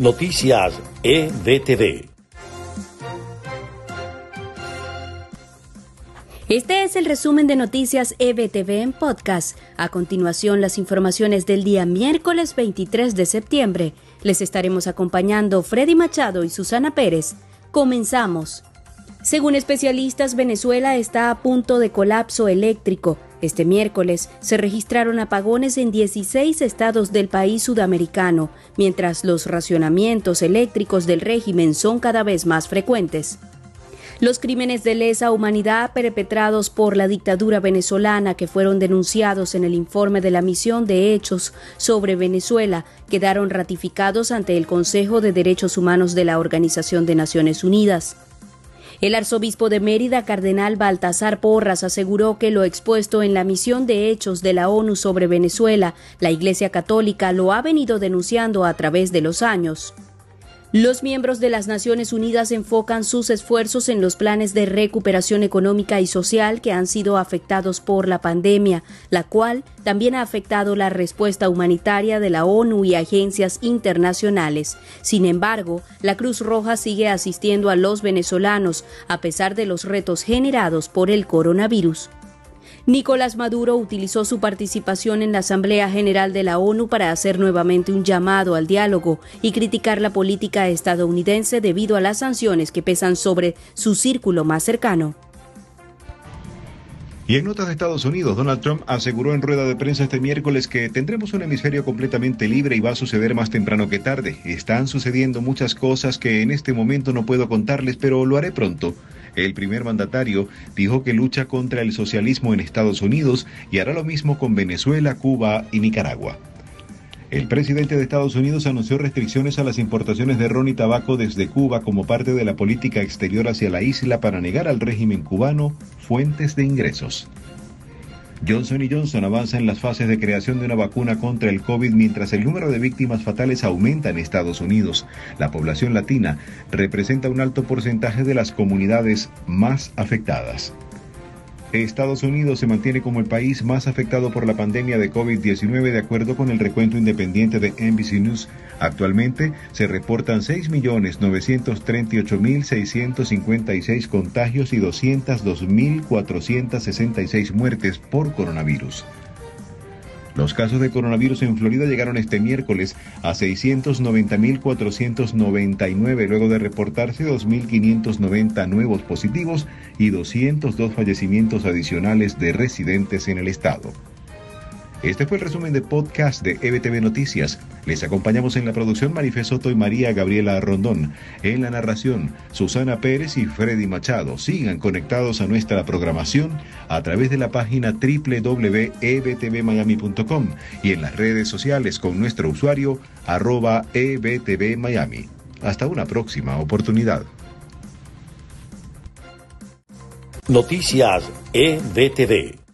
Noticias EBTV. Este es el resumen de Noticias EBTV en podcast. A continuación, las informaciones del día miércoles 23 de septiembre. Les estaremos acompañando Freddy Machado y Susana Pérez. Comenzamos. Según especialistas, Venezuela está a punto de colapso eléctrico. Este miércoles se registraron apagones en 16 estados del país sudamericano, mientras los racionamientos eléctricos del régimen son cada vez más frecuentes. Los crímenes de lesa humanidad perpetrados por la dictadura venezolana que fueron denunciados en el informe de la misión de hechos sobre Venezuela quedaron ratificados ante el Consejo de Derechos Humanos de la Organización de Naciones Unidas. El arzobispo de Mérida, cardenal Baltasar Porras, aseguró que lo expuesto en la misión de hechos de la ONU sobre Venezuela, la Iglesia Católica lo ha venido denunciando a través de los años. Los miembros de las Naciones Unidas enfocan sus esfuerzos en los planes de recuperación económica y social que han sido afectados por la pandemia, la cual también ha afectado la respuesta humanitaria de la ONU y agencias internacionales. Sin embargo, la Cruz Roja sigue asistiendo a los venezolanos a pesar de los retos generados por el coronavirus. Nicolás Maduro utilizó su participación en la Asamblea General de la ONU para hacer nuevamente un llamado al diálogo y criticar la política estadounidense debido a las sanciones que pesan sobre su círculo más cercano. Y en notas de Estados Unidos, Donald Trump aseguró en rueda de prensa este miércoles que tendremos un hemisferio completamente libre y va a suceder más temprano que tarde. Están sucediendo muchas cosas que en este momento no puedo contarles, pero lo haré pronto. El primer mandatario dijo que lucha contra el socialismo en Estados Unidos y hará lo mismo con Venezuela, Cuba y Nicaragua. El presidente de Estados Unidos anunció restricciones a las importaciones de ron y tabaco desde Cuba como parte de la política exterior hacia la isla para negar al régimen cubano fuentes de ingresos. Johnson Johnson avanza en las fases de creación de una vacuna contra el COVID mientras el número de víctimas fatales aumenta en Estados Unidos. La población latina representa un alto porcentaje de las comunidades más afectadas. Estados Unidos se mantiene como el país más afectado por la pandemia de COVID-19 de acuerdo con el recuento independiente de NBC News. Actualmente se reportan 6.938.656 contagios y 202.466 muertes por coronavirus. Los casos de coronavirus en Florida llegaron este miércoles a 690.499 luego de reportarse 2.590 nuevos positivos y 202 fallecimientos adicionales de residentes en el estado. Este fue el resumen de podcast de EBTV Noticias. Les acompañamos en la producción Marifé Soto y María Gabriela Rondón. En la narración, Susana Pérez y Freddy Machado. Sigan conectados a nuestra programación a través de la página www.ebtvmiami.com y en las redes sociales con nuestro usuario arroba ebtvmiami. Hasta una próxima oportunidad. Noticias EBTV.